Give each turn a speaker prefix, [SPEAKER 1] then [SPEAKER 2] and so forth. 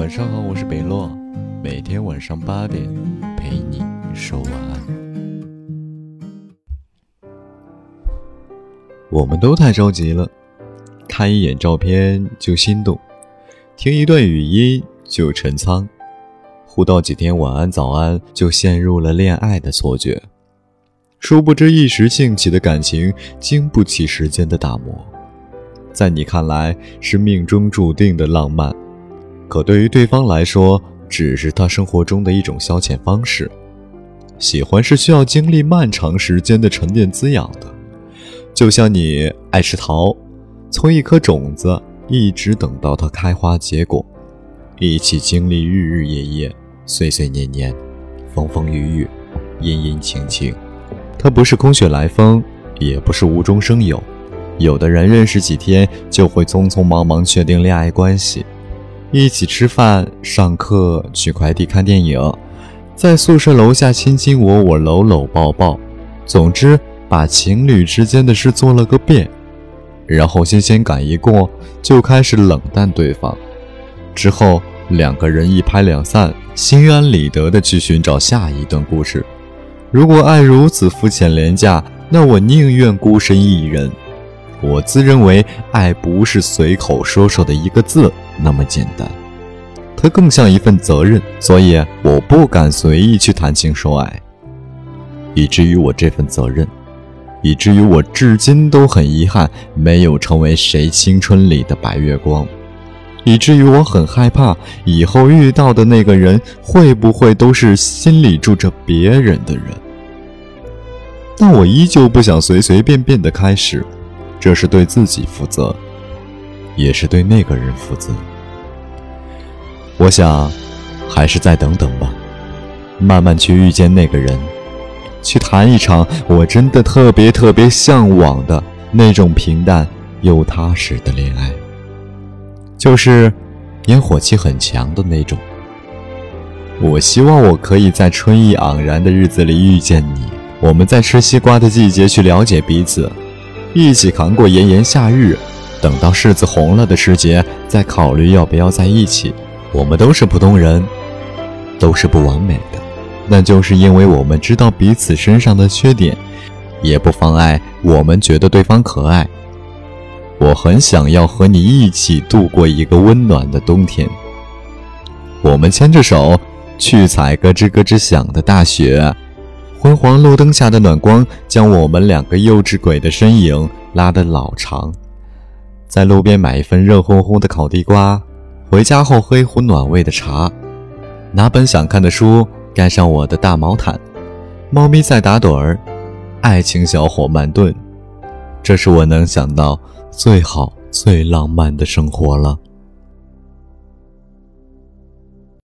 [SPEAKER 1] 晚上好，我是北洛，每天晚上八点陪你说晚安。我们都太着急了，看一眼照片就心动，听一段语音就沉仓，互道几天晚安早安就陷入了恋爱的错觉。殊不知一时兴起的感情经不起时间的打磨，在你看来是命中注定的浪漫。可对于对方来说，只是他生活中的一种消遣方式。喜欢是需要经历漫长时间的沉淀滋养的，就像你爱吃桃，从一颗种子一直等到它开花结果，一起经历日日夜夜、岁岁年年、风风雨雨、阴阴晴晴。它不是空穴来风，也不是无中生有。有的人认识几天就会匆匆忙忙确定恋爱关系。一起吃饭、上课、取快递、看电影，在宿舍楼下亲亲我我、搂搂抱抱，总之把情侣之间的事做了个遍。然后新鲜感一过，就开始冷淡对方。之后两个人一拍两散，心安理得的去寻找下一段故事。如果爱如此肤浅廉价，那我宁愿孤身一人。我自认为爱不是随口说说的一个字。那么简单，它更像一份责任，所以我不敢随意去谈情说爱，以至于我这份责任，以至于我至今都很遗憾没有成为谁青春里的白月光，以至于我很害怕以后遇到的那个人会不会都是心里住着别人的人。但我依旧不想随随便便的开始，这是对自己负责。也是对那个人负责。我想，还是再等等吧，慢慢去遇见那个人，去谈一场我真的特别特别向往的那种平淡又踏实的恋爱，就是烟火气很强的那种。我希望我可以在春意盎然的日子里遇见你，我们在吃西瓜的季节去了解彼此，一起扛过炎炎夏日。等到柿子红了的时节，再考虑要不要在一起。我们都是普通人，都是不完美的，那就是因为我们知道彼此身上的缺点，也不妨碍我们觉得对方可爱。我很想要和你一起度过一个温暖的冬天。我们牵着手去踩咯吱咯吱响的大雪，昏黄路灯下的暖光将我们两个幼稚鬼的身影拉得老长。在路边买一份热烘烘的烤地瓜，回家后喝一壶暖胃的茶，拿本想看的书，盖上我的大毛毯，猫咪在打盹儿，爱情小火慢炖，这是我能想到最好最浪漫的生活了。